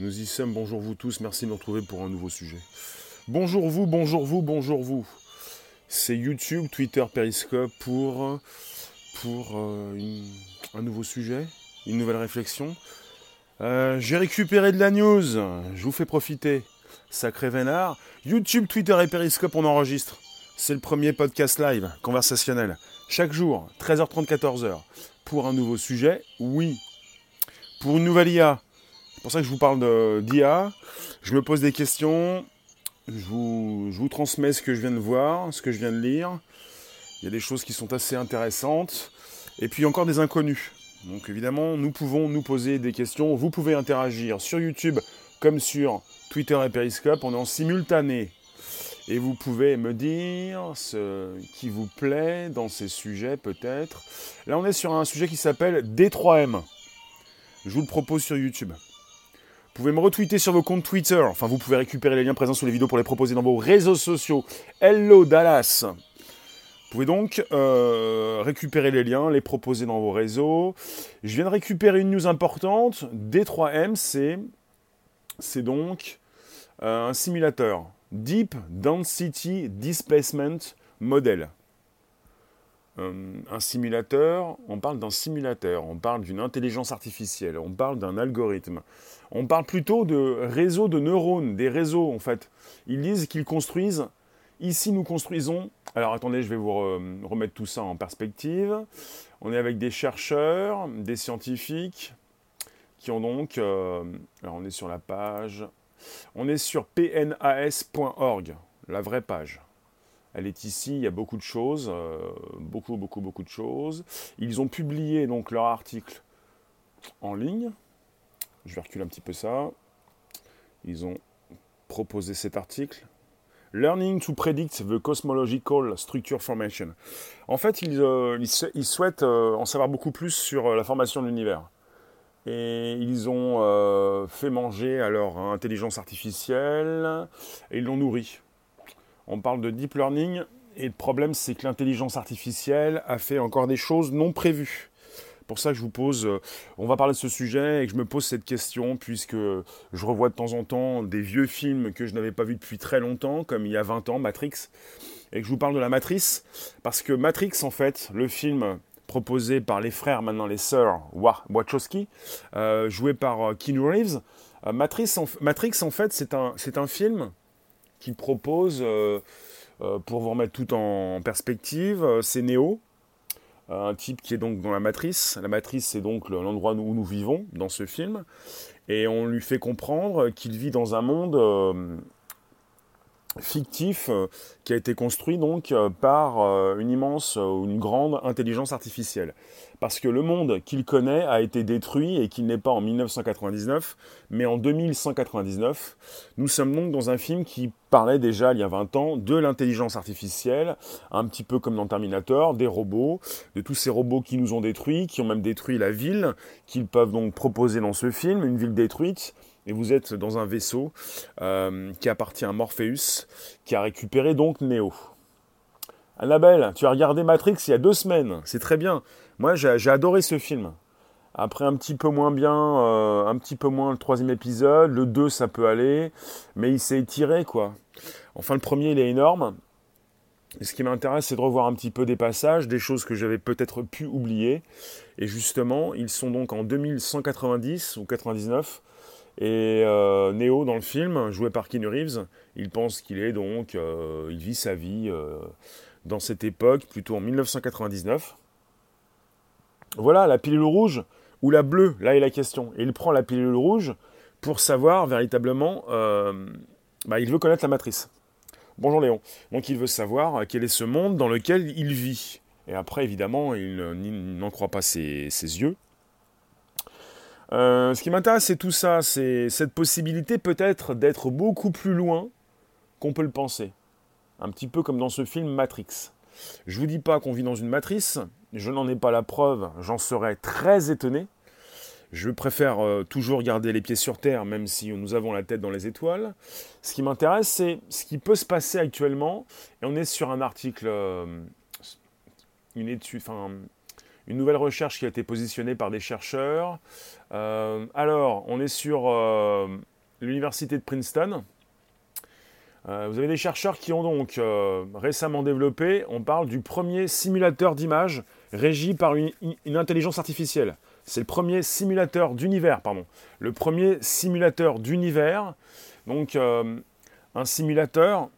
Nous y sommes, bonjour vous tous, merci de nous retrouver pour un nouveau sujet. Bonjour vous, bonjour vous, bonjour vous. C'est YouTube, Twitter, Periscope pour, pour euh, un nouveau sujet, une nouvelle réflexion. Euh, J'ai récupéré de la news, je vous fais profiter. Sacré vénard. YouTube, Twitter et Periscope, on enregistre. C'est le premier podcast live, conversationnel. Chaque jour, 13h30, 14h. Pour un nouveau sujet, oui. Pour une nouvelle IA, c'est pour ça que je vous parle d'IA. Je me pose des questions. Je vous, transmets ce que je viens de voir, ce que je viens de lire. Il y a des choses qui sont assez intéressantes. Et puis encore des inconnus. Donc évidemment, nous pouvons nous poser des questions. Vous pouvez interagir sur YouTube comme sur Twitter et Periscope. On est en simultané. Et vous pouvez me dire ce qui vous plaît dans ces sujets peut-être. Là, on est sur un sujet qui s'appelle D3M. Je vous le propose sur YouTube. Vous pouvez me retweeter sur vos comptes Twitter. Enfin, vous pouvez récupérer les liens présents sous les vidéos pour les proposer dans vos réseaux sociaux. Hello Dallas Vous pouvez donc euh, récupérer les liens, les proposer dans vos réseaux. Je viens de récupérer une news importante. D3M, c'est donc euh, un simulateur. Deep Density Displacement Model. Euh, un simulateur, on parle d'un simulateur, on parle d'une intelligence artificielle, on parle d'un algorithme, on parle plutôt de réseaux de neurones, des réseaux en fait. Ils disent qu'ils construisent, ici nous construisons, alors attendez, je vais vous remettre tout ça en perspective. On est avec des chercheurs, des scientifiques qui ont donc, euh, alors on est sur la page, on est sur pnas.org, la vraie page. Elle est ici, il y a beaucoup de choses, euh, beaucoup, beaucoup, beaucoup de choses. Ils ont publié donc leur article en ligne. Je vais reculer un petit peu ça. Ils ont proposé cet article. Learning to predict the cosmological structure formation. En fait, ils, euh, souhaitent euh, en savoir beaucoup plus sur la formation de l'univers. Et ils ont fait manger à leur intelligence artificielle et ils l'ont nourri on parle de deep learning et le problème c'est que l'intelligence artificielle a fait encore des choses non prévues. Pour ça je vous pose, euh, on va parler de ce sujet et que je me pose cette question puisque je revois de temps en temps des vieux films que je n'avais pas vus depuis très longtemps, comme il y a 20 ans, Matrix, et que je vous parle de la Matrice, parce que Matrix en fait, le film proposé par les frères, maintenant les sœurs Wachowski, euh, joué par euh, Keanu Reeves, Matrix, en, fait c'est un, un film qui propose, euh, euh, pour vous remettre tout en perspective, euh, c'est Neo, un type qui est donc dans la matrice. La matrice, c'est donc l'endroit où nous vivons dans ce film. Et on lui fait comprendre qu'il vit dans un monde fictif euh, qui a été construit donc euh, par euh, une immense ou une grande intelligence artificielle. Parce que le monde qu'il connaît a été détruit et qu'il n'est pas en 1999, mais en 2199. Nous sommes donc dans un film qui parlait déjà il y a 20 ans de l'intelligence artificielle, un petit peu comme dans Terminator, des robots, de tous ces robots qui nous ont détruits, qui ont même détruit la ville, qu'ils peuvent donc proposer dans ce film, une ville détruite, et vous êtes dans un vaisseau euh, qui appartient à Morpheus, qui a récupéré donc Neo. Annabelle, tu as regardé Matrix il y a deux semaines, c'est très bien. Moi, j'ai adoré ce film. Après, un petit peu moins bien, euh, un petit peu moins le troisième épisode, le 2, ça peut aller, mais il s'est étiré, quoi. Enfin, le premier, il est énorme. Et ce qui m'intéresse, c'est de revoir un petit peu des passages, des choses que j'avais peut-être pu oublier. Et justement, ils sont donc en 2190 ou 99, et euh, Neo dans le film, joué par Keanu Reeves, il pense qu'il est donc, euh, il vit sa vie euh, dans cette époque, plutôt en 1999. Voilà, la pilule rouge ou la bleue, là est la question. Et il prend la pilule rouge pour savoir véritablement, bah, il veut connaître la matrice. Bonjour Léon. Donc il veut savoir quel est ce monde dans lequel il vit. Et après, évidemment, il n'en croit pas ses yeux. Euh, ce qui m'intéresse, c'est tout ça, c'est cette possibilité peut-être d'être beaucoup plus loin qu'on peut le penser. Un petit peu comme dans ce film Matrix. Je vous dis pas qu'on vit dans une matrice, je n'en ai pas la preuve, j'en serais très étonné. Je préfère euh, toujours garder les pieds sur terre, même si nous avons la tête dans les étoiles. Ce qui m'intéresse, c'est ce qui peut se passer actuellement. Et on est sur un article, euh, une étude, une nouvelle recherche qui a été positionnée par des chercheurs. Euh, alors, on est sur euh, l'université de Princeton. Euh, vous avez des chercheurs qui ont donc récemment développé, on parle du premier simulateur d'image régi par une, intelligence artificielle. C'est le premier simulateur d'univers, pardon. Le premier simulateur d'univers. Donc un simulateur,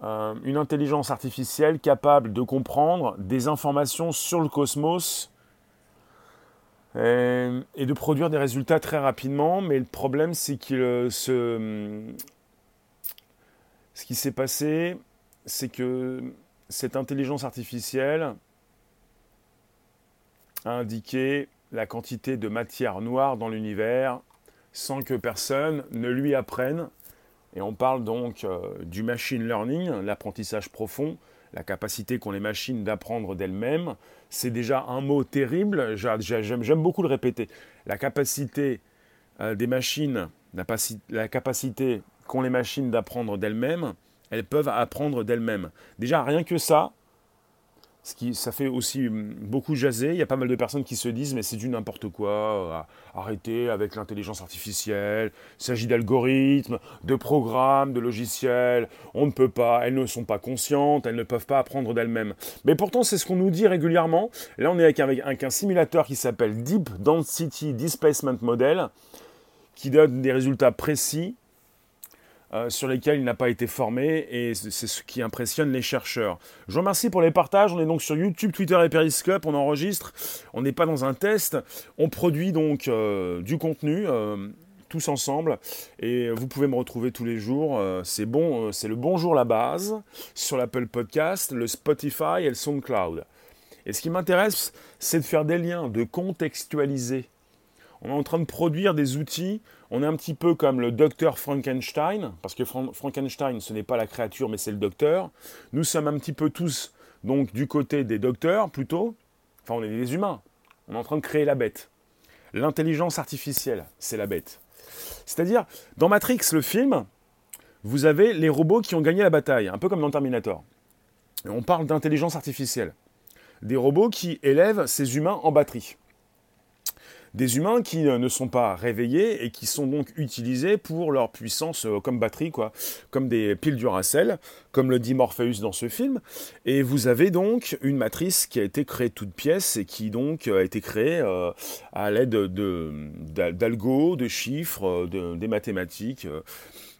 une intelligence artificielle capable de comprendre des informations sur le cosmos euh, et, de produire des résultats très rapidement. Mais le problème, c'est que ce, ce qui s'est passé, c'est que cette intelligence artificielle a indiqué la quantité de matière noire dans l'univers sans que personne ne lui apprenne. Et on parle donc euh, du machine learning, l'apprentissage profond, la capacité qu'ont les machines d'apprendre d'elles-mêmes, c'est déjà un mot terrible, j'aime beaucoup le répéter. La capacité euh, des machines, la capacité qu'ont les machines d'apprendre d'elles-mêmes, elles peuvent apprendre d'elles-mêmes. Déjà, rien que ça, ça fait aussi hum, beaucoup jaser. Il y a pas mal de personnes qui se disent mais c'est du n'importe quoi, euh, arrêtez avec l'intelligence artificielle, il s'agit d'algorithmes, de programmes, de logiciels, on ne peut pas, elles ne sont pas conscientes, elles ne peuvent pas apprendre d'elles-mêmes. Mais pourtant c'est ce qu'on nous dit régulièrement. Là on est avec, avec un simulateur qui s'appelle Deep Density Displacement Model, qui donne des résultats précis euh, sur lesquels il n'a pas été formé et c'est ce qui impressionne les chercheurs. Je vous remercie pour les partages. On est donc sur YouTube, Twitter et Periscope. On enregistre. On n'est pas dans un test. On produit donc euh, du contenu. Euh, tous ensemble et vous pouvez me retrouver tous les jours. c'est bon, c'est le bonjour la base sur l'Apple Podcast, le Spotify et le SoundCloud. Et ce qui m'intéresse, c'est de faire des liens, de contextualiser on est en train de produire des outils. On est un petit peu comme le docteur Frankenstein, parce que Frankenstein, ce n'est pas la créature, mais c'est le docteur. Nous sommes un petit peu tous, donc, du côté des docteurs, plutôt. Enfin, on est des humains. On est en train de créer la bête. L'intelligence artificielle, c'est la bête. C'est-à-dire, dans Matrix, le film, vous avez les robots qui ont gagné la bataille, un peu comme dans Terminator. On parle d'intelligence artificielle. Des robots qui élèvent ces humains en batterie des humains qui euh, ne sont pas réveillés et qui sont donc utilisés pour leur puissance euh, comme batterie, quoi, comme des piles Duracell, comme le dit Morpheus dans ce film. Et vous avez donc une matrice qui a été créée toute pièce et qui donc a été créée euh, à l'aide d'algo, de, de, chiffres, des mathématiques.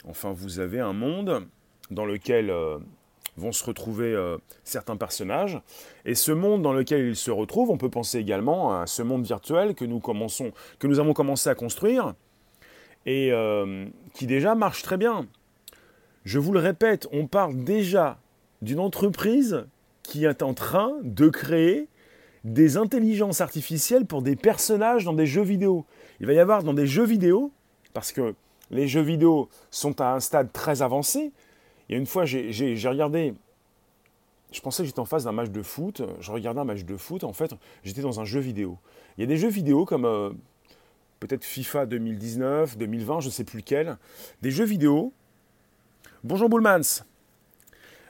Enfin, vous avez un monde dans lequel vont se retrouver euh, certains personnages. Et ce monde dans lequel ils se retrouvent, on peut penser également à ce monde virtuel que nous, commençons, que nous avons commencé à construire et euh, qui déjà marche très bien. Je vous le répète, on parle déjà d'une entreprise qui est en train de créer des intelligences artificielles pour des personnages dans des jeux vidéo. Il va y avoir dans des jeux vidéo, parce que les jeux vidéo sont à un stade très avancé, il y a une fois, j'ai regardé, je pensais que j'étais en face d'un match de foot, je regardais un match de foot, en fait, j'étais dans un jeu vidéo. Il y a des jeux vidéo comme euh, peut-être FIFA 2019, 2020, je ne sais plus lequel, des jeux vidéo. Bonjour Bullmans.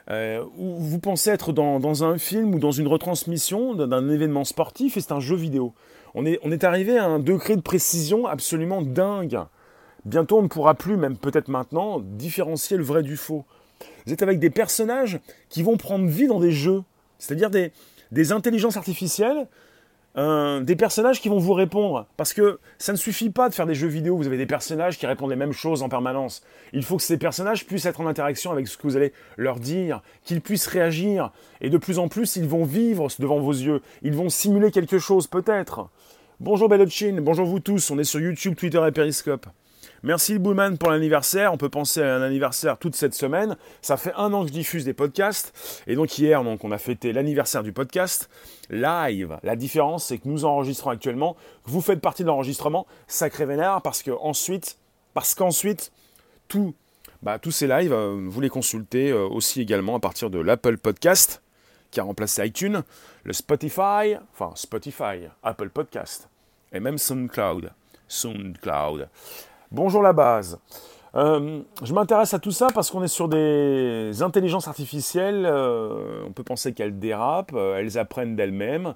Euh, vous pensez être dans, un film ou dans une retransmission d'un événement sportif et c'est un jeu vidéo. On est arrivé à un degré de précision absolument dingue. Bientôt, on ne pourra plus, même peut-être maintenant, différencier le vrai du faux. Vous êtes avec des personnages qui vont prendre vie dans des jeux, c'est-à-dire des, intelligences artificielles, euh, des personnages qui vont vous répondre. Parce que ça ne suffit pas de faire des jeux vidéo, vous avez des personnages qui répondent les mêmes choses en permanence. Il faut que ces personnages puissent être en interaction avec ce que vous allez leur dire, qu'ils puissent réagir. Et de plus en plus, ils vont vivre devant vos yeux. Ils vont simuler quelque chose, peut-être. Bonjour Bellochin, bonjour vous tous, on est sur YouTube, Twitter et Periscope. Merci Bullman pour l'anniversaire. On peut penser à un anniversaire toute cette semaine. Ça fait un an que je diffuse des podcasts. Et donc hier, donc, on a fêté l'anniversaire du podcast live. La différence, c'est que nous enregistrons actuellement. Vous faites partie de l'enregistrement. Sacré vénère parce que ensuite, parce qu'ensuite, tout, bah, tous ces lives, euh, vous les consultez euh, aussi également à partir de l'Apple Podcast qui a remplacé iTunes, le Spotify, enfin Spotify, Apple Podcast et même SoundCloud. SoundCloud. Bonjour la base. Euh, je m'intéresse à tout ça parce qu'on est sur des intelligences artificielles. Euh, on peut penser qu'elles dérapent, euh, elles apprennent d'elles-mêmes.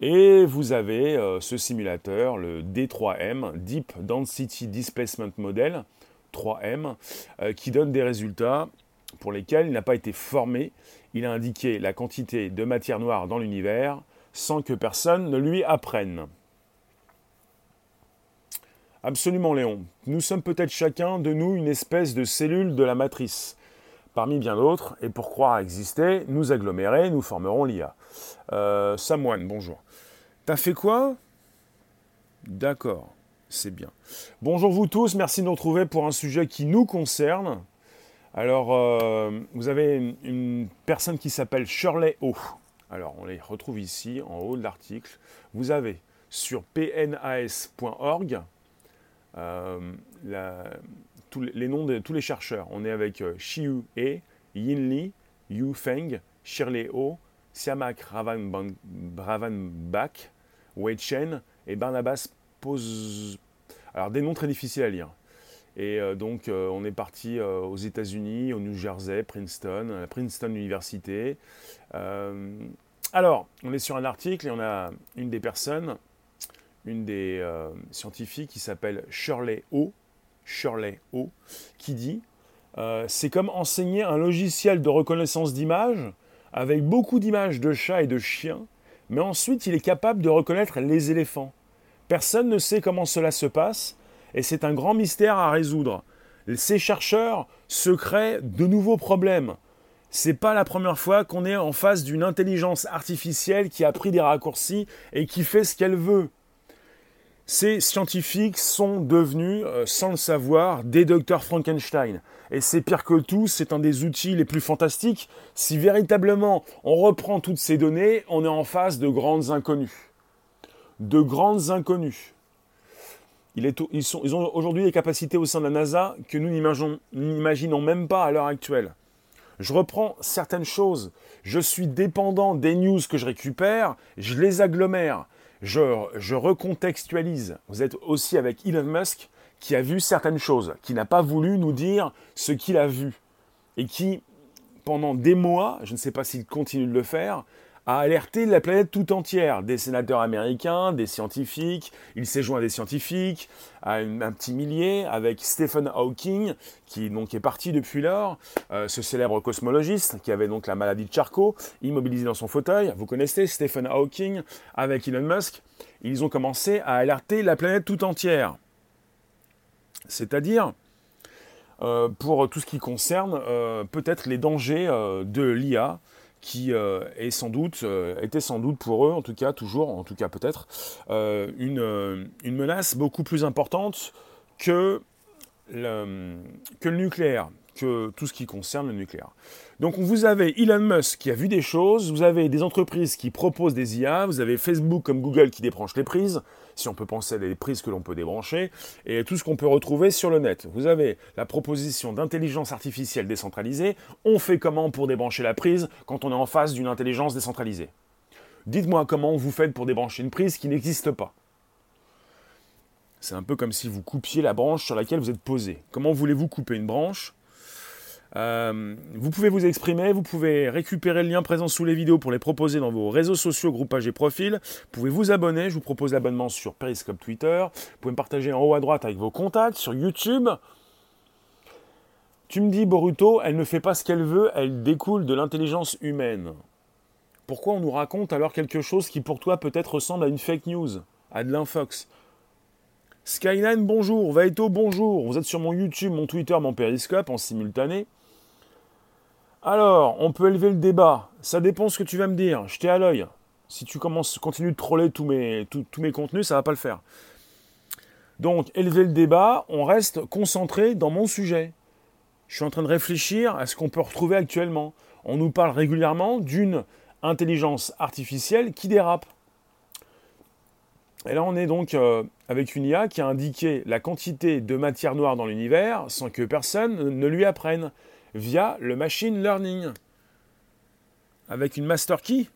Et vous avez ce simulateur, le D3M, Deep Density Displacement Model, 3M, euh, qui donne des résultats pour lesquels il n'a pas été formé. Il a indiqué la quantité de matière noire dans l'univers sans que personne ne lui apprenne. Absolument, Léon. Nous sommes peut-être chacun de nous une espèce de cellule de la matrice, parmi bien d'autres, et pour croire exister, nous agglomérer, nous formerons l'IA. Euh, Samoine, bonjour. T'as fait quoi? D'accord, c'est bien. Bonjour vous tous, merci de nous retrouver pour un sujet qui nous concerne. Alors, euh, vous avez une, une personne qui s'appelle Shirley O. Alors, on les retrouve ici, en haut de l'article. Vous avez sur pnas.org euh, les noms de tous les chercheurs. On est avec euh, Xiu E, Yin Li, Yu Feng, Shirley Ho, Siamak Ravanbach, Wei Chen et Barnabas Pose. Alors des noms très difficiles à lire. Et euh, donc on est parti aux États-Unis, au New Jersey, Princeton, à Princeton Université. alors, on est sur un article et on a une des personnes une des euh, scientifiques qui s'appelle Shirley O, Shirley O, qui dit euh, c'est comme enseigner un logiciel de reconnaissance d'images avec beaucoup d'images de chats et de chiens, mais ensuite il est capable de reconnaître les éléphants. Personne ne sait comment cela se passe, et c'est un grand mystère à résoudre. Ces chercheurs se créent de nouveaux problèmes. C'est pas la première fois qu'on est en face d'une intelligence artificielle qui a pris des raccourcis et qui fait ce qu'elle veut. Ces scientifiques sont devenus, euh, sans le savoir, des docteurs Frankenstein. Et c'est pire que tout, c'est un des outils les plus fantastiques. Si véritablement on reprend toutes ces données, on est en face de grandes inconnues. De grandes inconnues. ils, ils ont aujourd'hui des capacités au sein de la NASA que nous n'imaginons même pas à l'heure actuelle. Je reprends certaines choses. Je suis dépendant des news que je récupère, je les agglomère je, recontextualise. Vous êtes aussi avec Elon Musk qui a vu certaines choses, qui n'a pas voulu nous dire ce qu'il a vu, et qui, pendant des mois, je ne sais pas s'il continue de le faire, a alerté la planète tout entière, des sénateurs américains, des scientifiques, il s'est joint à des scientifiques, à un petit millier, avec Stephen Hawking, qui donc est parti depuis lors, euh, ce célèbre cosmologiste qui avait donc la maladie de Charcot, immobilisé dans son fauteuil, vous connaissez Stephen Hawking, avec Elon Musk, ils ont commencé à alerter la planète tout entière. C'est-à-dire, euh, pour tout ce qui concerne euh, peut-être les dangers de l'IA, qui euh, est sans doute, euh, était sans doute pour eux, en tout cas toujours, en tout cas peut-être, euh, une, une, menace beaucoup plus importante que le, que le nucléaire, que tout ce qui concerne le nucléaire. Donc vous avez Elon Musk qui a vu des choses, vous avez des entreprises qui proposent des IA, vous avez Facebook comme Google qui débranche les prises, si on peut penser à des prises que l'on peut débrancher, et tout ce qu'on peut retrouver sur le net. Vous avez la proposition d'intelligence artificielle décentralisée, on fait comment pour débrancher la prise quand on est en face d'une intelligence décentralisée? Dites-moi comment vous faites pour débrancher une prise qui n'existe pas. C'est un peu comme si vous coupiez la branche sur laquelle vous êtes posé. Comment voulez-vous couper une branche euh, vous pouvez vous exprimer, vous pouvez récupérer le lien présent sous les vidéos pour les proposer dans vos réseaux sociaux, groupages et profils. Vous pouvez vous abonner, je vous propose l'abonnement sur Periscope Twitter. Vous pouvez me partager en haut à droite avec vos contacts sur YouTube. Tu me dis, Boruto, elle ne fait pas ce qu'elle veut, elle découle de l'intelligence humaine. Pourquoi on nous raconte alors quelque chose qui pour toi peut-être ressemble à une fake news, à de l'infox? Skyline, bonjour. Vaito, bonjour. Vous êtes sur mon YouTube, mon Twitter, mon Periscope en simultané. Alors, on peut élever le débat. Ça dépend ce que tu vas me dire. Je t'ai à l'œil. Si tu commences, continues de troller tous mes, tous, mes contenus, ça va pas le faire. Donc, élever le débat, on reste concentré dans mon sujet. Je suis en train de réfléchir à ce qu'on peut retrouver actuellement. On nous parle régulièrement d'une intelligence artificielle qui dérape. Et là, on est donc euh, avec une IA qui a indiqué la quantité de matière noire dans l'univers sans que personne ne lui apprenne via le machine learning. Avec une master key,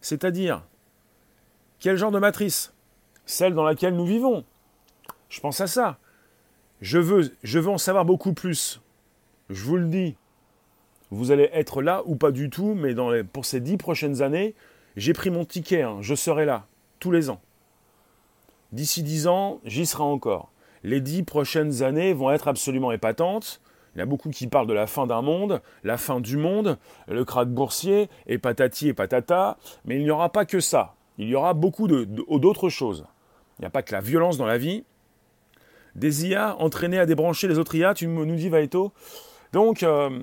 c'est-à-dire quel genre de matrice? Celle dans laquelle nous vivons. Je pense à ça. Je veux, je veux en savoir beaucoup plus. Je vous le dis. Vous allez être là ou pas du tout, mais pour ces dix prochaines années, j'ai pris mon ticket. Hein. je serai là tous les ans. D'ici dix ans, j'y serai encore. les dix prochaines années vont être absolument épatantes. Il y a beaucoup qui parlent de la fin d'un monde, la fin du monde, le krach boursier, et patati et patata, mais il n'y aura pas que ça. Il y aura beaucoup d'autres choses. Il n'y a pas que la violence dans la vie. Des IA entraînés à débrancher les autres IA, tu nous dis Vaeto. Donc, euh,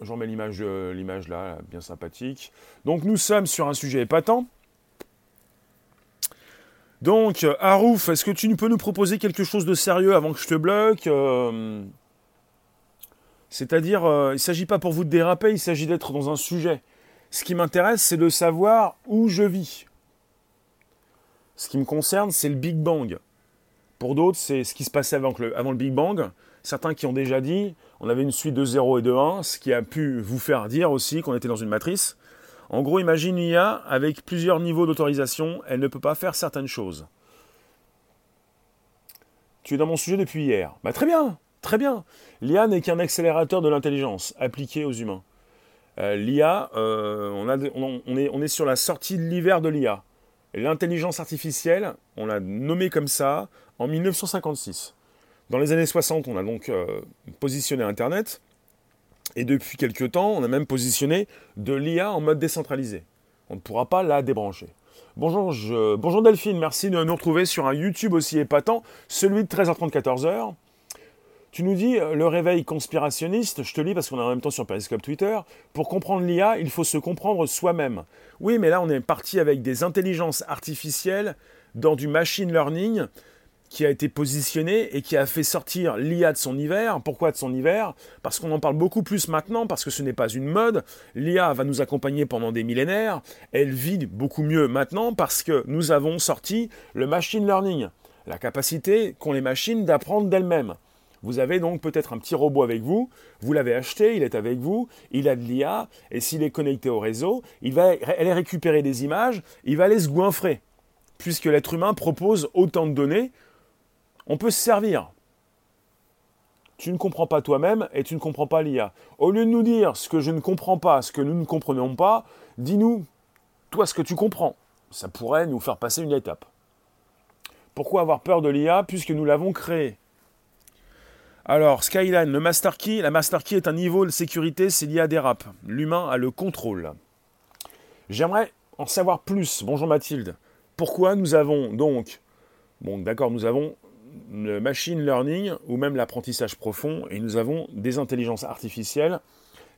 j'en mets l'image l'image là, bien sympathique. Donc nous sommes sur un sujet épatant. Donc, Harouf, est-ce que tu peux nous proposer quelque chose de sérieux avant que je te bloque euh, c'est-à-dire, euh, il ne s'agit pas pour vous de déraper, il s'agit d'être dans un sujet. Ce qui m'intéresse, c'est de savoir où je vis. Ce qui me concerne, c'est le Big Bang. Pour d'autres, c'est ce qui se passait avant le, avant le Big Bang. Certains qui ont déjà dit, on avait une suite de 0 et de 1, ce qui a pu vous faire dire aussi qu'on était dans une matrice. En gros, imagine une IA avec plusieurs niveaux d'autorisation, elle ne peut pas faire certaines choses. Tu es dans mon sujet depuis hier. Bah très bien, Très bien. L'IA n'est qu'un accélérateur de l'intelligence appliqué aux humains. Euh, L'IA, euh, on, est, sur la sortie de l'hiver de l'IA. L'intelligence artificielle, on l'a nommée comme ça en 1956. Dans les années 60, on a donc euh, positionné Internet. Et depuis quelques temps, on a même positionné de l'IA en mode décentralisé. On ne pourra pas la débrancher. Bonjour, Bonjour Delphine, merci de nous retrouver sur un YouTube aussi épatant, celui de 13h30, 14h. Tu nous dis euh, le réveil conspirationniste, je te lis parce qu'on est en même temps sur Periscope Twitter, pour comprendre l'IA, il faut se comprendre soi-même. Oui, mais là on est parti avec des intelligences artificielles dans du machine learning qui a été positionné et qui a fait sortir l'IA de son hiver. Pourquoi de son hiver? Parce qu'on en parle beaucoup plus maintenant, parce que ce n'est pas une mode. L'IA va nous accompagner pendant des millénaires. Elle vit beaucoup mieux maintenant parce que nous avons sorti le machine learning, la capacité qu'ont les machines d'apprendre d'elles-mêmes. Vous avez donc peut-être un petit robot avec vous, vous l'avez acheté, il est avec vous, il a de l'IA, et s'il est connecté au réseau, il va aller récupérer des images, il va aller se goinfrer. Puisque l'être humain propose autant de données, on peut se servir. Tu ne comprends pas toi-même et tu ne comprends pas l'IA. Au lieu de nous dire ce que je ne comprends pas, ce que nous ne comprenons pas, dis-nous, toi, ce que tu comprends. Ça pourrait nous faire passer une étape. Pourquoi avoir peur de l'IA puisque nous l'avons créé alors, Skyline, le master key, la master key est un niveau de sécurité, c'est lié à des rap. L'humain a le contrôle. J'aimerais en savoir plus. Bonjour Mathilde. Pourquoi nous avons donc, bon d'accord, nous avons le machine learning ou même l'apprentissage profond et nous avons des intelligences artificielles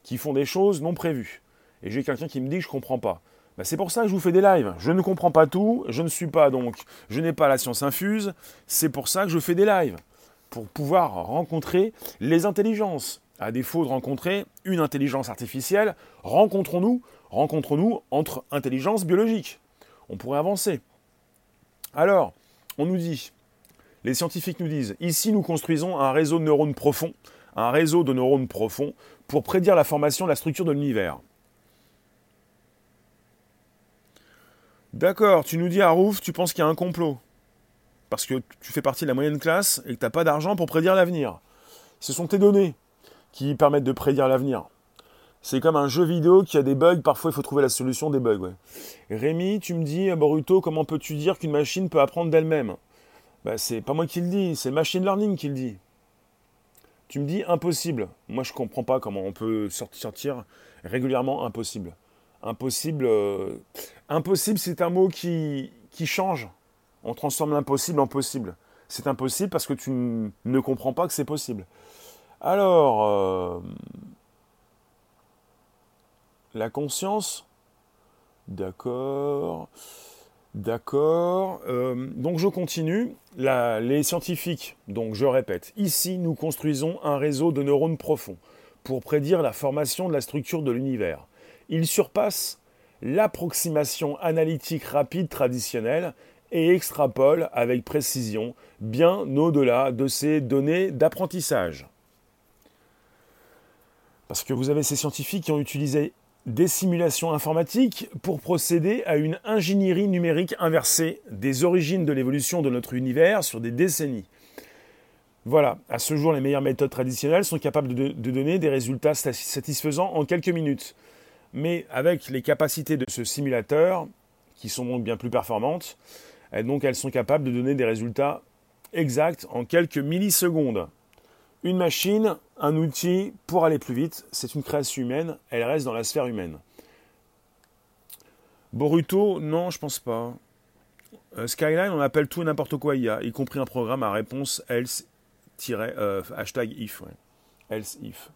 qui font des choses non prévues. Et j'ai quelqu'un qui me dit je ne comprends pas. Bah, c'est pour ça que je vous fais des lives. Je ne comprends pas tout, je ne suis pas donc, je n'ai pas la science infuse, c'est pour ça que je fais des lives pour pouvoir rencontrer les intelligences. À défaut de rencontrer une intelligence artificielle, rencontrons-nous, rencontrons-nous entre intelligences biologiques. On pourrait avancer. Alors, on nous dit, les scientifiques nous disent, ici nous construisons un réseau de neurones profonds, un réseau de neurones profonds pour prédire la formation de la structure de l'univers. D'accord, tu nous dis Harouf, tu penses qu'il y a un complot? Parce que tu fais partie de la moyenne classe et que tu n'as pas d'argent pour prédire l'avenir. Ce sont tes données qui permettent de prédire l'avenir. C'est comme un jeu vidéo qui a des bugs, parfois il faut trouver la solution des bugs. Rémi, tu me dis, Boruto, comment peux-tu dire qu'une machine peut apprendre d'elle-même? Bah, C'est pas moi qui le dis, c'est machine learning qui le dit. Tu me dis impossible. Moi je comprends pas comment on peut sortir régulièrement impossible. Impossible, euh, impossible c'est un mot qui, qui change on transforme l'impossible en possible. C'est impossible parce que tu ne comprends pas que c'est possible. Alors, euh, la conscience, d'accord, d'accord. Euh, donc je continue. les scientifiques, donc je répète, ici nous construisons un réseau de neurones profonds pour prédire la formation de la structure de l'univers. Il surpasse l'approximation analytique rapide traditionnelle et extrapole avec précision bien au-delà de ces données d'apprentissage. Parce que vous avez ces scientifiques qui ont utilisé des simulations informatiques pour procéder à une ingénierie numérique inversée des origines de l'évolution de notre univers sur des décennies. Voilà, à ce jour, les meilleures méthodes traditionnelles sont capables de, donner des résultats satisfaisants en quelques minutes. Mais avec les capacités de ce simulateur, qui sont donc bien plus performantes, donc elles sont capables de donner des résultats exact en quelques millisecondes. Une machine, un outil pour aller plus vite, c'est une création humaine, elle reste dans la sphère humaine. Boruto, non, je pense pas. Euh, Skyline, on appelle tout et n'importe quoi y compris un programme à réponse else euh, hashtag if. Else if.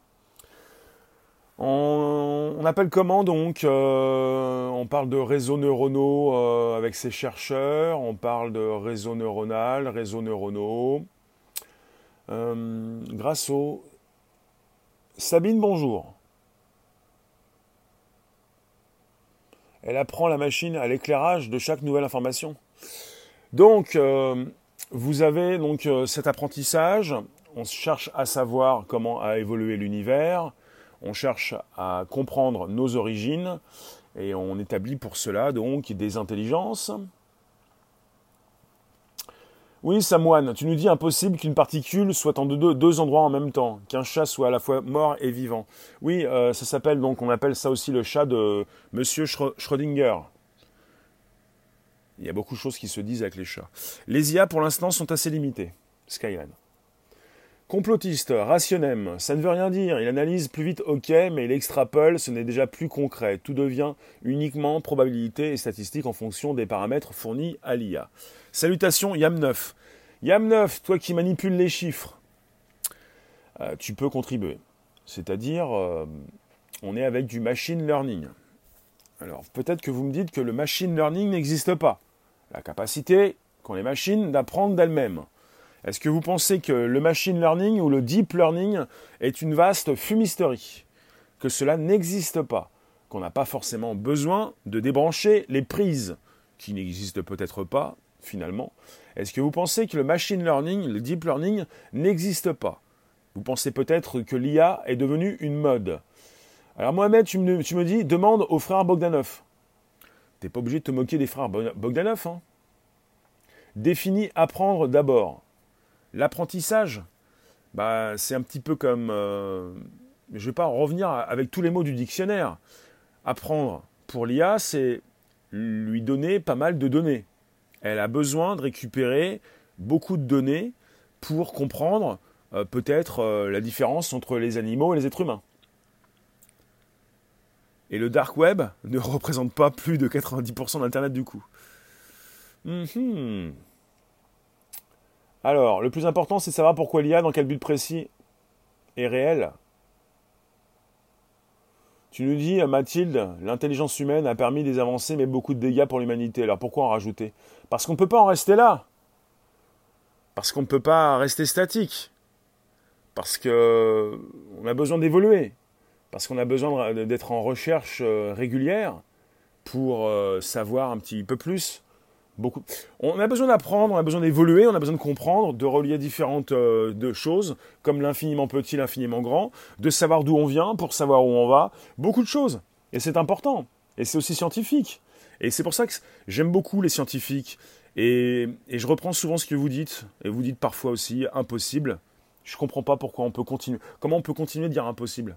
On, appelle comment donc euh, On parle de réseaux neuronaux avec ses chercheurs, on parle de réseau neuronal, réseaux neuronaux. Euh, Grasso. Sabine, bonjour. Elle apprend la machine à l'éclairage de chaque nouvelle information. Donc, euh, vous avez donc euh, cet apprentissage. On cherche à savoir comment a évolué l'univers. On cherche à comprendre nos origines et on établit pour cela donc des intelligences. Oui, Samoine, tu nous dis impossible qu'une particule soit en deux, endroits en même temps, qu'un chat soit à la fois mort et vivant. Oui, euh, ça s'appelle donc, on appelle ça aussi le chat de Monsieur Schrödinger. Il y a beaucoup de choses qui se disent avec les chats. Les IA pour l'instant sont assez limitées. Skyline. Complotiste, rationnem, ça ne veut rien dire. Il analyse plus vite, ok, mais il extrapole, ce n'est déjà plus concret. Tout devient uniquement probabilité et statistique en fonction des paramètres fournis à l'IA. Salutations Yam9. Yam9, toi qui manipules les chiffres, euh, tu peux contribuer. C'est-à-dire, euh, on est avec du machine learning. Alors peut-être que vous me dites que le machine learning n'existe pas. La capacité qu'ont les machines d'apprendre d'elles-mêmes. Est-ce que vous pensez que le machine learning ou le deep learning est une vaste fumisterie? Que cela n'existe pas? Qu'on n'a pas forcément besoin de débrancher les prises qui n'existent peut-être pas finalement. Est-ce que vous pensez que le machine learning, le deep learning n'existe pas? Vous pensez peut-être que l'IA est devenue une mode? Alors Mohamed, tu me, dis, demande aux frères Bogdanov. T'es pas obligé de te moquer des frères Bogdanov. Hein Définis apprendre d'abord. L'apprentissage, bah, c'est un petit peu comme... Euh, je ne vais pas revenir avec tous les mots du dictionnaire. Apprendre pour l'IA, c'est lui donner pas mal de données elle a besoin de récupérer beaucoup de données pour comprendre euh, peut-être euh, la différence entre les animaux et les êtres humains. Et le dark web ne représente pas plus de 90% d'Internet du coup. Mhm. Alors, le plus important, c'est de savoir pourquoi l'IA, dans quel but précis, est réel. Tu nous dis, Mathilde, l'intelligence humaine a permis des avancées mais beaucoup de dégâts pour l'humanité. Alors pourquoi en rajouter? Parce qu'on ne peut pas en rester là. Parce qu'on ne peut pas rester statique. Parce qu'on a besoin d'évoluer. Parce qu'on a besoin d'être en recherche euh, régulière pour euh, savoir un petit peu plus. On a besoin d'apprendre, on a besoin d'évoluer, on a besoin de comprendre, de relier différentes euh, choses, comme l'infiniment petit, l'infiniment grand, de savoir d'où on vient pour savoir où on va, beaucoup de choses. Et c'est important. Et c'est aussi scientifique. Et c'est pour ça que j'aime beaucoup les scientifiques. Et, je reprends souvent ce que vous dites, et vous dites parfois aussi impossible. Je ne comprends pas pourquoi on peut continuer. Comment on peut continuer de dire impossible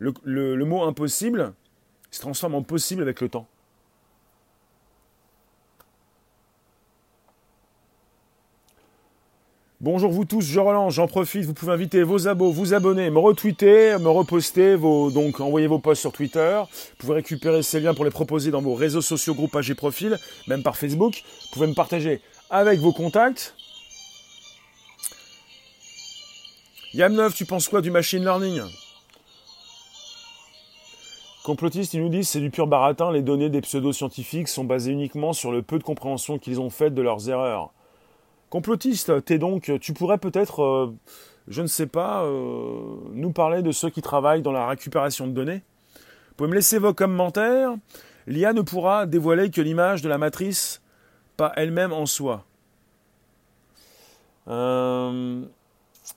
le mot impossible se transforme en possible avec le temps. Bonjour vous tous, je relance, j'en profite, vous pouvez inviter vos abos, vous abonner, me retweeter, me reposter, vos, donc envoyer vos posts sur Twitter. Vous pouvez récupérer ces liens pour les proposer dans vos réseaux sociaux, groupes, pages et profils, même par Facebook. Vous pouvez me partager avec vos contacts. Yam9, tu penses quoi du machine learning? Complotistes, ils nous disent c'est du pur baratin, les données des pseudo-scientifiques sont basées uniquement sur le peu de compréhension qu'ils ont faite de leurs erreurs. Complotiste, t'es donc, tu pourrais peut-être, euh, je ne sais pas, euh, nous parler de ceux qui travaillent dans la récupération de données. Vous pouvez me laisser vos commentaires. L'IA ne pourra dévoiler que l'image de la matrice, pas elle-même en soi. Euh,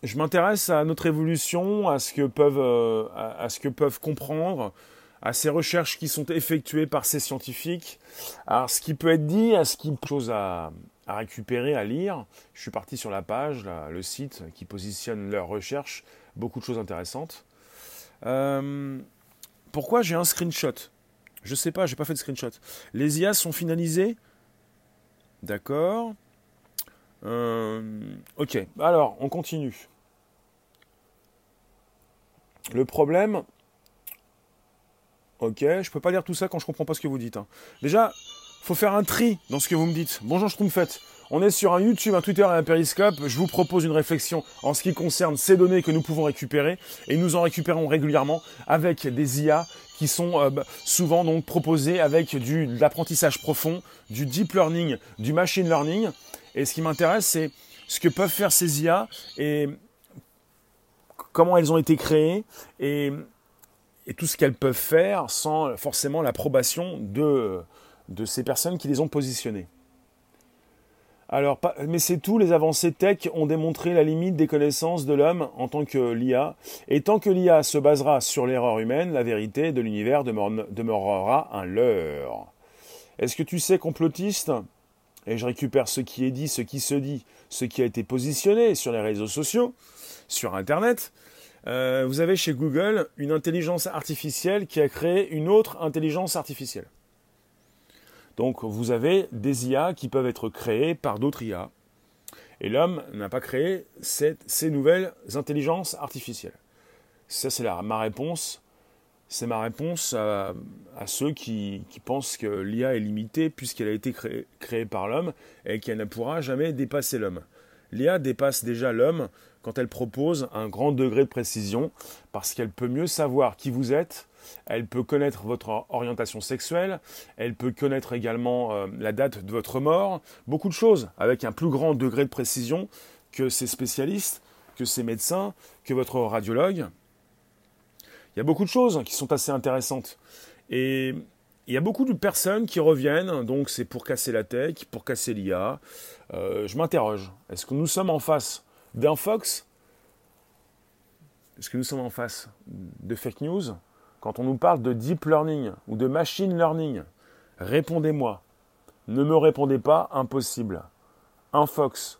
je m'intéresse à notre évolution, à ce que peuvent, à, ce que peuvent comprendre, à ces recherches qui sont effectuées par ces scientifiques. Alors, ce qui peut être dit, à ce qui chose à, à récupérer, à lire. Je suis parti sur la page, le site qui positionne leurs recherches, beaucoup de choses intéressantes. Euh, pourquoi j'ai un screenshot? Je sais pas, j'ai pas fait de screenshot. Les IA sont finalisées? D'accord. ok, alors on continue. Le problème, ok, je peux pas lire tout ça quand je comprends pas ce que vous dites. Hein. Déjà, faut faire un tri dans ce que vous me dites. Bonjour Schtroumpfette. On est sur un YouTube, un Twitter et un Periscope. Je vous propose une réflexion en ce qui concerne ces données que nous pouvons récupérer et nous en récupérons régulièrement avec des IA qui sont euh, bah, souvent donc proposées avec de l'apprentissage profond, du deep learning, du machine learning. Et ce qui m'intéresse, c'est ce que peuvent faire ces IA et comment elles ont été créées et tout ce qu'elles peuvent faire sans forcément l'approbation de, de ces personnes qui les ont positionnées. Alors, mais c'est tout, les avancées tech ont démontré la limite des connaissances de l'homme en tant que l'IA. Et tant que l'IA se basera sur l'erreur humaine, la vérité de l'univers demeurera un leurre. Est-ce que tu sais, complotiste Et je récupère ce qui est dit, ce qui se dit, ce qui a été positionné sur les réseaux sociaux, sur Internet. Euh, vous avez chez Google une intelligence artificielle qui a créé une autre intelligence artificielle. Donc vous avez des IA qui peuvent être créées par d'autres IA. Et l'homme n'a pas créé ces nouvelles intelligences artificielles. Ça, c'est ma réponse. C'est ma réponse à, ceux qui, pensent que l'IA est limitée puisqu'elle a été créée par l'homme et qu'elle ne pourra jamais dépasser l'homme. L'IA dépasse déjà l'homme quand elle propose un grand degré de précision parce qu'elle peut mieux savoir qui vous êtes, elle peut connaître votre orientation sexuelle, elle peut connaître également euh, la date de votre mort, beaucoup de choses avec un plus grand degré de précision que ces spécialistes, que ces médecins, que votre radiologue. Il y a beaucoup de choses qui sont assez intéressantes. Et il y a beaucoup de personnes qui reviennent, donc c'est pour casser la tech, pour casser l'IA. Euh, je m'interroge, est-ce que nous sommes en face d'un Fox Est-ce que nous sommes en face de fake news quand on nous parle de deep learning ou de machine learning, répondez-moi. Ne me répondez pas impossible. Un fox.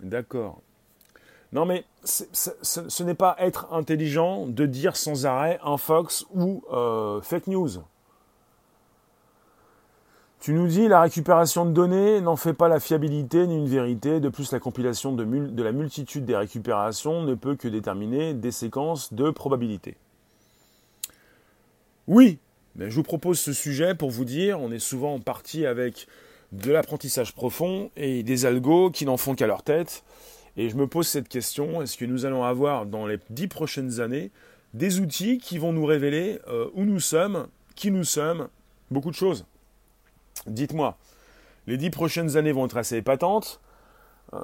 D'accord. Non mais ce n'est pas être intelligent de dire sans arrêt un fox ou euh, fake news. Tu nous dis la récupération de données n'en fait pas la fiabilité ni une vérité. De plus, la compilation de, de la multitude des récupérations ne peut que déterminer des séquences de probabilité. Oui, mais je vous propose ce sujet pour vous dire, on est souvent en partie avec de l'apprentissage profond et des algos qui n'en font qu'à leur tête. Et je me pose cette question, est-ce que nous allons avoir dans les dix prochaines années des outils qui vont nous révéler euh, où nous sommes, qui nous sommes, beaucoup de choses? Dites-moi, les dix prochaines années vont être assez épatantes. Euh,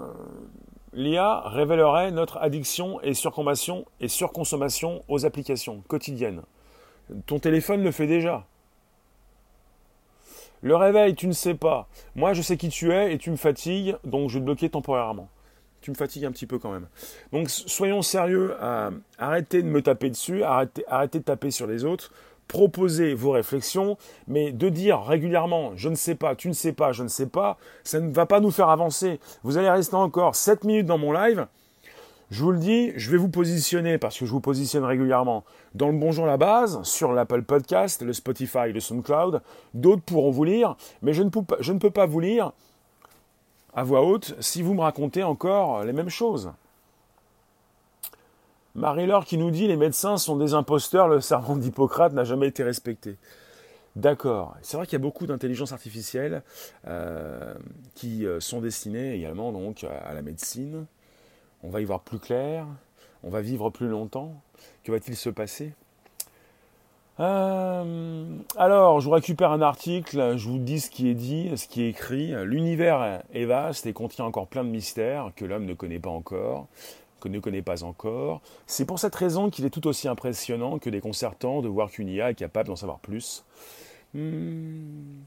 L'IA révélerait notre addiction et surconsommation, et surconsommation aux applications quotidiennes. Ton téléphone le fait déjà. Le réveil, tu ne sais pas. Moi, je sais qui tu es et tu me fatigues, donc je vais te bloquer temporairement. Tu me fatigues un petit peu quand même. Donc soyons sérieux, arrêtez de me taper dessus, arrêtez, arrêtez de taper sur les autres, proposez vos réflexions, mais de dire régulièrement je ne sais pas, tu ne sais pas, je ne sais pas, ça ne va pas nous faire avancer. Vous allez rester encore 7 minutes dans mon live, je vous le dis, je vais vous positionner, parce que je vous positionne régulièrement, dans le Bonjour la base, sur l'Apple Podcast, le Spotify, le SoundCloud. D'autres pourront vous lire, mais je ne peux pas vous lire à voix haute si vous me racontez encore les mêmes choses. Marie-Laure qui nous dit les médecins sont des imposteurs, le serment d'Hippocrate n'a jamais été respecté. D'accord. C'est vrai qu'il y a beaucoup d'intelligence artificielle euh, qui euh, sont destinées également donc à la médecine, on va y voir plus clair, on va vivre plus longtemps. Que va-t-il se passer? Euh, alors, je vous récupère un article, je vous dis ce qui est dit, ce qui est écrit. L'univers est vaste et contient encore plein de mystères que l'homme ne connaît pas encore, que ne connaît pas encore. C'est pour cette raison qu'il est tout aussi impressionnant que déconcertant de voir qu'une IA est capable d'en savoir plus. Hmm.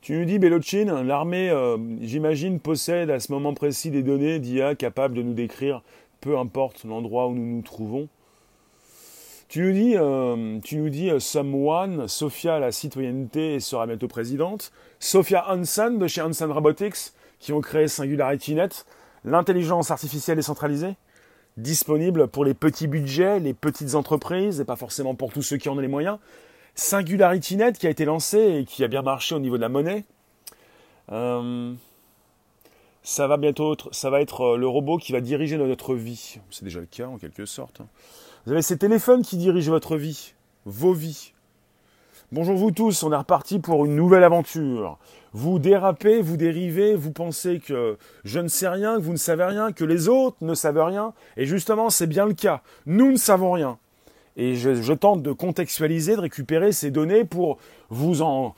Tu nous dis, Bélochin, l'armée, euh, j'imagine, possède à ce moment précis des données d'IA capables de nous décrire, peu importe l'endroit où nous nous trouvons. Tu nous dis, euh, tu nous dis, euh, someone, Sophia la citoyenneté sera bientôt présidente. Sophia Hansen de chez Hansen Robotics, qui ont créé SingularityNet, l'intelligence artificielle décentralisée, disponible pour les petits budgets, les petites entreprises, et pas forcément pour tous ceux qui en ont les moyens? SingularityNet qui a été lancé et qui a bien marché au niveau de la monnaie. Euh, ça va bientôt, ça va être euh, le robot qui va diriger notre vie. C'est déjà le cas en quelque sorte. Hein. Vous avez ces téléphones qui dirigent votre vie, vos vies. Bonjour vous tous, on est reparti pour une nouvelle aventure. Vous dérapez, vous dérivez, vous pensez que je ne sais rien, que vous ne savez rien, que les autres ne savent rien. Et justement, c'est bien le cas. Nous ne savons rien. Et je, tente de contextualiser, de récupérer ces données pour vous en,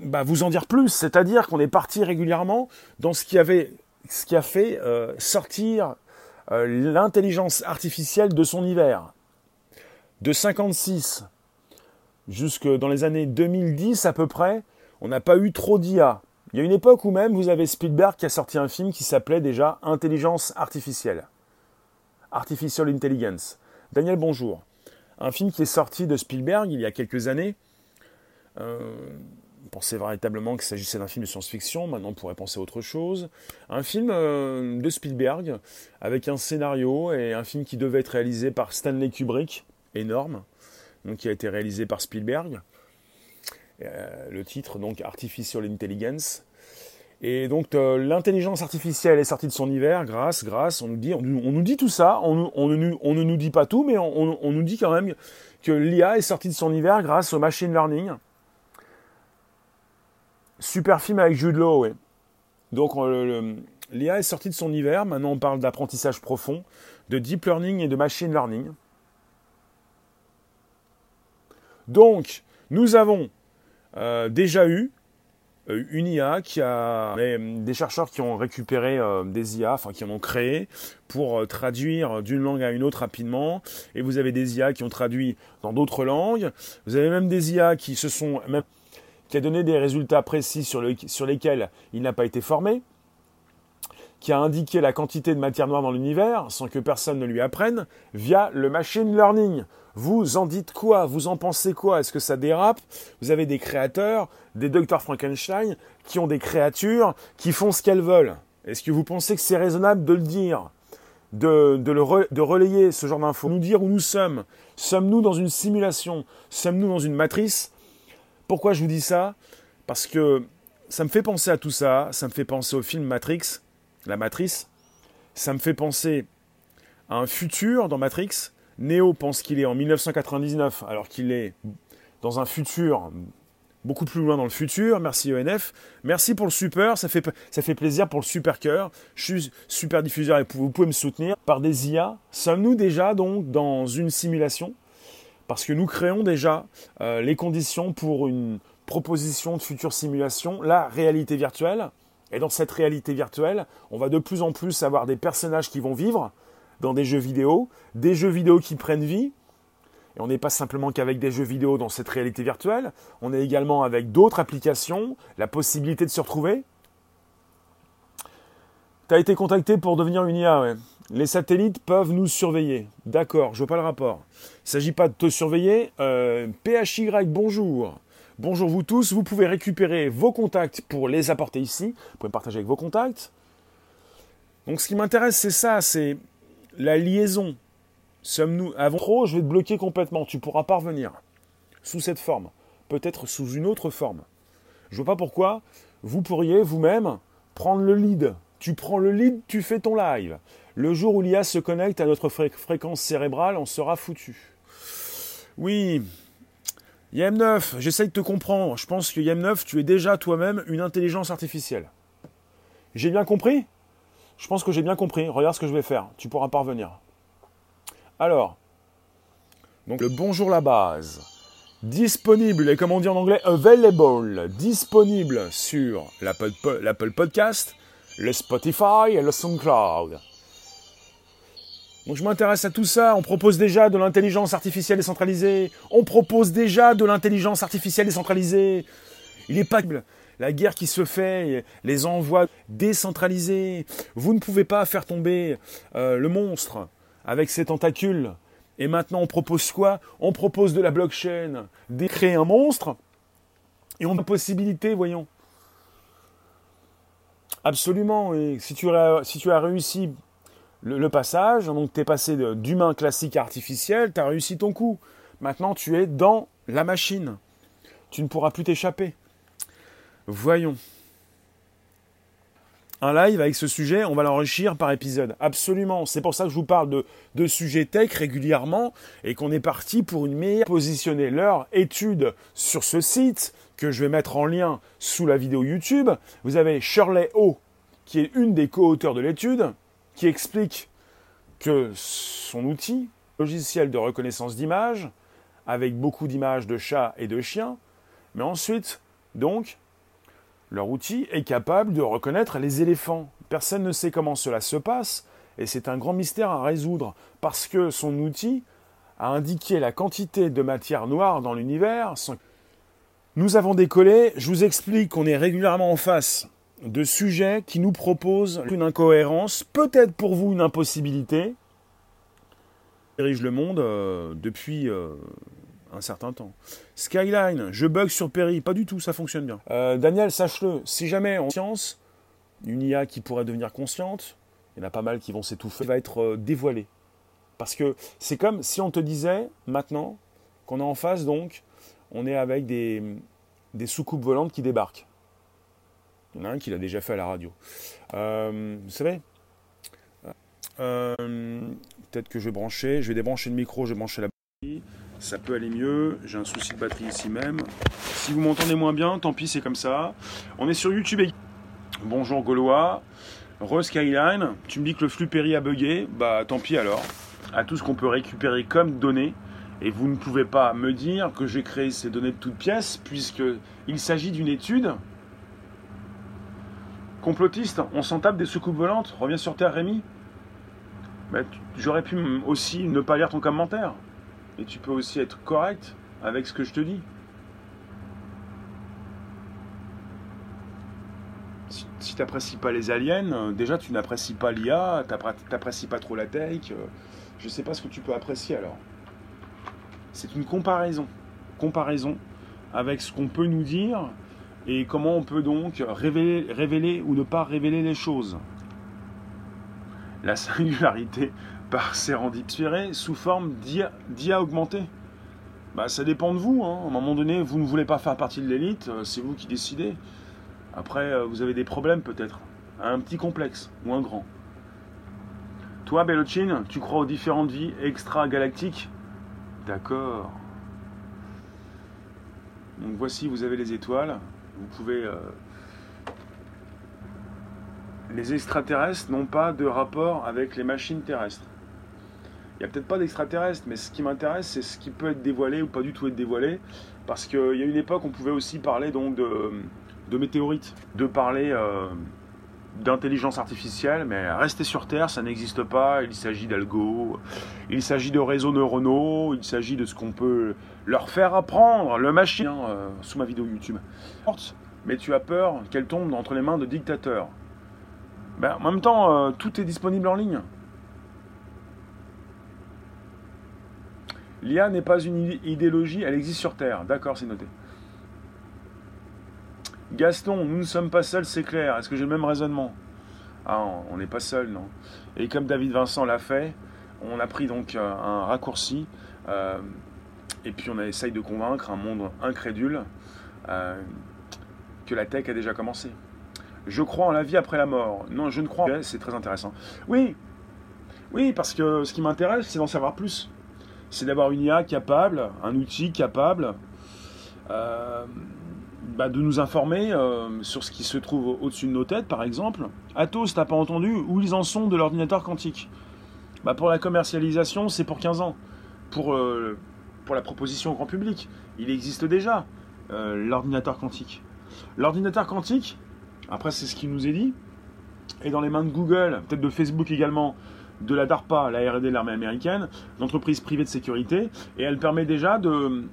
bah, vous en dire plus. C'est-à-dire qu'on est parti régulièrement dans ce qui, avait, ce qui a fait euh, sortir euh, l'intelligence artificielle de son hiver. De 56 jusque dans les années 2010 à peu près, on n'a pas eu trop d'IA. Il y a une époque où même vous avez Spielberg qui a sorti un film qui s'appelait déjà Intelligence artificielle. Artificial Intelligence. Daniel, bonjour un film qui est sorti de Spielberg il y a quelques années. Euh, on pensait véritablement qu'il s'agissait d'un film de science-fiction, maintenant on pourrait penser à autre chose. Un film euh, de Spielberg avec un scénario et un film qui devait être réalisé par Stanley Kubrick, énorme, donc qui a été réalisé par Spielberg. Euh, le titre donc Artificial Intelligence. Et donc euh, l'intelligence artificielle est sortie de son hiver grâce, grâce, on nous dit, on, nous dit tout ça, on, ne, on, ne, nous dit pas tout, mais on, nous dit quand même que l'IA est sortie de son hiver grâce au machine learning. Super film avec Jude Law. Donc l'IA est sortie de son hiver, maintenant on parle d'apprentissage profond, de deep learning et de machine learning. Donc, nous avons euh, déjà eu euh, une IA qui a des chercheurs qui ont récupéré euh, des IA, enfin qui en ont créé pour euh, traduire d'une langue à une autre rapidement. Et vous avez des IA qui ont traduit dans d'autres langues. Vous avez même des IA qui se sont même qui a donné des résultats précis sur, sur lesquels il n'a pas été formé, qui a indiqué la quantité de matière noire dans l'univers sans que personne ne lui apprenne via le machine learning. Vous en dites quoi? Vous en pensez quoi? Est-ce que ça dérape? Vous avez des créateurs, des docteurs Frankenstein, qui ont des créatures qui font ce qu'elles veulent. Est-ce que vous pensez que c'est raisonnable de le dire? De, de, relayer ce genre d'infos, nous dire où nous sommes. Sommes-nous dans une simulation? Sommes-nous dans une matrice? Pourquoi je vous dis ça? Parce que ça me fait penser à tout ça, ça me fait penser au film Matrix, la matrice, ça me fait penser à un futur dans Matrix Neo pense qu'il est en 1999 alors qu'il est dans un futur beaucoup plus loin dans le futur. Merci ENF. Merci pour le super. Ça fait, plaisir pour le super cœur. Je suis super diffuseur et vous pouvez me soutenir par des IA. Sommes-nous déjà donc dans une simulation? Parce que nous créons déjà euh, les conditions pour une proposition de future simulation, la réalité virtuelle. Et dans cette réalité virtuelle, on va de plus en plus avoir des personnages qui vont vivre, dans des jeux vidéo, des jeux vidéo qui prennent vie. Et on n'est pas simplement qu'avec des jeux vidéo dans cette réalité virtuelle, on est également avec d'autres applications, la possibilité de se retrouver. Tu as été contacté pour devenir une IA, ouais. Les satellites peuvent nous surveiller. D'accord, je vois pas le rapport. Il ne s'agit pas de te surveiller. Euh, PHY, bonjour. Bonjour vous tous. Vous pouvez récupérer vos contacts pour les apporter ici. Vous pouvez partager avec vos contacts. Donc ce qui m'intéresse, c'est ça, c'est la liaison. Sommes-nous avant trop Je vais te bloquer complètement. Tu pourras pas revenir sous cette forme. Peut-être sous une autre forme. Je vois pas pourquoi vous pourriez vous-même prendre le lead. Tu prends le lead, tu fais ton live. Le jour où l'IA se connecte à notre fréquence cérébrale, on sera foutu. Oui, YM9, j'essaye de te comprendre. Je pense que YM9, tu es déjà toi-même une intelligence artificielle. J'ai bien compris? Je pense que j'ai bien compris. Regarde ce que je vais faire. Tu pourras parvenir. Alors, donc le bonjour la base. Disponible, et comme on dit en anglais, available, disponible sur l'Apple Podcast, le Spotify et le SoundCloud. Donc je m'intéresse à tout ça. On propose déjà de l'intelligence artificielle décentralisée. On propose déjà de l'intelligence artificielle décentralisée. Il est pas la guerre qui se fait, les envois décentralisés. Vous ne pouvez pas faire tomber euh, le monstre avec ses tentacules. Et maintenant, on propose quoi? On propose de la blockchain, d'écrire un monstre, et on a possibilité, voyons. Absolument. Et si tu as réussi le, passage, donc tu es passé d'humain classique à artificiel, tu as réussi ton coup. Maintenant, tu es dans la machine. Tu ne pourras plus t'échapper. Voyons. un live avec ce sujet, on va l'enrichir par épisode. Absolument. C'est pour ça que je vous parle de, de sujets tech régulièrement et qu'on est parti pour une meilleure positionner leur étude sur ce site que je vais mettre en lien sous la vidéo YouTube. Vous avez Shirley O, qui est une des co-auteurs de l'étude, qui explique que son outil, logiciel de reconnaissance d'images, avec beaucoup d'images de chats et de chiens, mais ensuite, donc, leur outil est capable de reconnaître les éléphants. Personne ne sait comment cela se passe, et c'est un grand mystère à résoudre, parce que son outil a indiqué la quantité de matière noire dans l'univers. Nous avons décollé, je vous explique qu'on est régulièrement en face de sujets qui nous proposent une incohérence, peut-être pour vous une impossibilité, dirige le monde euh, depuis euh, un certain temps. Skyline, je bug sur Perry, pas du tout, ça fonctionne bien. Euh, Daniel, sache-le, si jamais en science, une IA qui pourrait devenir consciente, il y en a pas mal qui vont s'étouffer, va être dévoilée. Parce que c'est comme si on te disait maintenant qu'on est en face, donc, on est avec des, des soucoupes volantes qui débarquent. Il y en a un qui l'a déjà fait à la radio. vous savez, peut-être que je vais brancher, je vais débrancher le micro, je vais brancher la batterie, ça peut aller mieux, j'ai un souci de batterie ici même. Si vous m'entendez moins bien, tant pis, c'est comme ça. On est sur YouTube et... Bonjour Gaulois, Rose Skyline, tu me dis que le flux péri a bugué, bah tant pis alors. À tout ce qu'on peut récupérer comme données, et vous ne pouvez pas me dire que j'ai créé ces données de toutes pièces, puisqu'il s'agit d'une étude complotiste. On s'en tape des soucoupes volantes. Reviens sur Terre, Rémi. Bah, j'aurais pu aussi ne pas lire ton commentaire. Et tu peux aussi être correct avec ce que je te dis. Si, tu n'apprécies pas les aliens, euh, déjà tu n'apprécies pas l'IA, tu n'apprécies pas trop la tech. Euh, je ne sais pas ce que tu peux apprécier alors. C'est une comparaison. Comparaison avec ce qu'on peut nous dire et comment on peut donc révéler, ou ne pas révéler les choses? La singularité par sérendipité sous forme d'IA augmentée? Bah, Ça dépend de vous. Hein. À un moment donné, vous ne voulez pas faire partie de l'élite, euh, c'est vous qui décidez. Après, euh, vous avez des problèmes peut-être. Un petit complexe ou un grand. Toi, Bellochin, tu crois aux différentes vies extra-galactiques? D'accord. Donc voici, vous avez les étoiles. Vous pouvez euh, les extraterrestres n'ont pas de rapport avec les machines terrestres. Il n'y a peut-être pas d'extraterrestres, mais ce qui m'intéresse, c'est ce qui peut être dévoilé ou pas du tout être dévoilé. Parce qu'il y a une époque, on pouvait aussi parler donc de, météorites, de parler euh, d'intelligence artificielle, mais rester sur Terre, ça n'existe pas. Il s'agit d'algo, il s'agit de réseaux neuronaux, il s'agit de ce qu'on peut leur faire apprendre, le machine, euh, sous ma vidéo YouTube. Mais tu as peur qu'elle tombe entre les mains de dictateurs. Ben, en même temps, euh, tout est disponible en ligne. L'IA n'est pas une idéologie, elle existe sur Terre. D'accord, c'est noté. Gaston, nous ne sommes pas seuls, c'est clair. Est-ce que j'ai le même raisonnement? Ah, on n'est pas seul, non. Et comme David Vincent l'a fait, on a pris donc euh, un raccourci, euh, et puis on essaye de convaincre un monde incrédule que la tech a déjà commencé. Je crois en la vie après la mort. Non, je ne crois pas. C'est très intéressant. Oui, oui, parce que ce qui m'intéresse, c'est d'en savoir plus. C'est d'avoir une IA capable, un outil capable euh, bah, de nous informer euh, sur ce qui se trouve au-dessus de nos têtes, par exemple. Atos, t'as pas entendu où ils en sont de l'ordinateur quantique? Bah, Pour la commercialisation, c'est pour 15 ans. Pour, euh, pour la proposition au grand public, il existe déjà l'ordinateur quantique. L'ordinateur quantique, après, c'est ce qui nous est dit. Et dans les mains de Google, peut-être de Facebook également, de la DARPA, la R&D de l'armée américaine, l'entreprise privée de sécurité, et elle permet déjà de,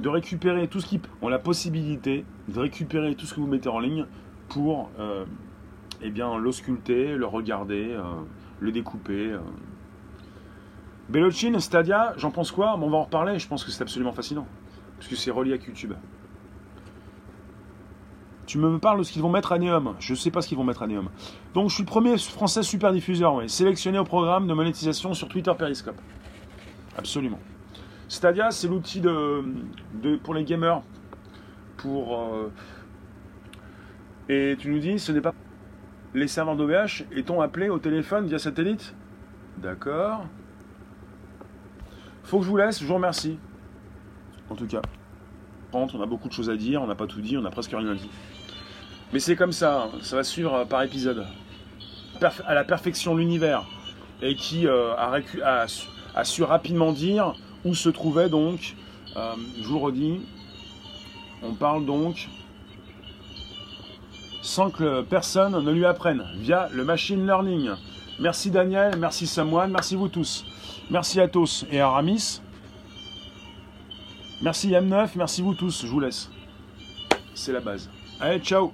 de récupérer tout ce qui... On a la possibilité de récupérer tout ce que vous mettez en ligne pour euh, eh bien, l'ausculter, le regarder, euh, le découper. Euh. Stadia, j'en pense quoi? On va en reparler, je pense que c'est absolument fascinant, puisque c'est relié à YouTube. Tu me parles de ce qu'ils vont mettre à Neum. Je ne sais pas ce qu'ils vont mettre à Neum. Donc je suis le premier français super diffuseur, oui, sélectionné au programme de monétisation sur Twitter Periscope. Absolument. Stadia, c'est l'outil de, pour les gamers. Pour, euh, et tu nous dis, ce n'est pas les serveurs est-on appelé au téléphone via satellite? D'accord. Faut que je vous laisse, je vous remercie. En tout cas, on a beaucoup de choses à dire, on n'a pas tout dit, on a presque rien dit. Mais c'est comme ça, hein, ça va suivre par épisode. À la perfection l'univers. Et qui euh, a, su rapidement dire où se trouvait donc, euh, je vous redis, on parle donc sans que personne ne lui apprenne, via le machine learning. Merci Daniel, merci Samoine, merci vous tous. Merci à tous et à Aramis. Merci M9, merci vous tous, je vous laisse. C'est la base. Allez, ciao